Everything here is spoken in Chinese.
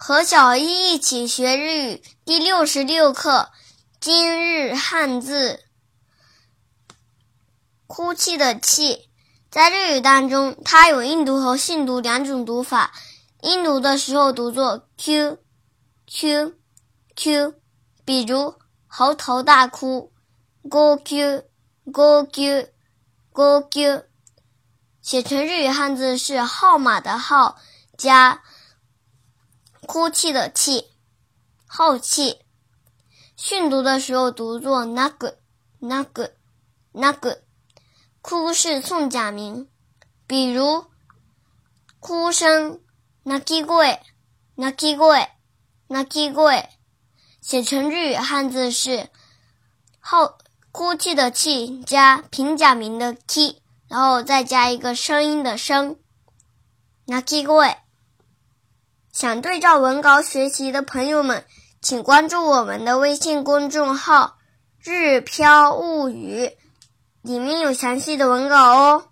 和小一一起学日语第六十六课，今日汉字。哭泣的泣，在日语当中，它有音读和信读两种读法。音读的时候读作 q q q，比如嚎啕大哭 go q go q go q。写成日语汉字是号码的号加。哭泣的泣，好气。训读的时候读作那个那个那个。哭是送假名，比如哭声泣き声泣き声泣き声。写成日语汉字是好哭泣的泣加平假名的 k，然后再加一个声音的声，泣き声。 想对照文稿学习的朋友们，请关注我们的微信公众号“日飘物语”，里面有详细的文稿哦。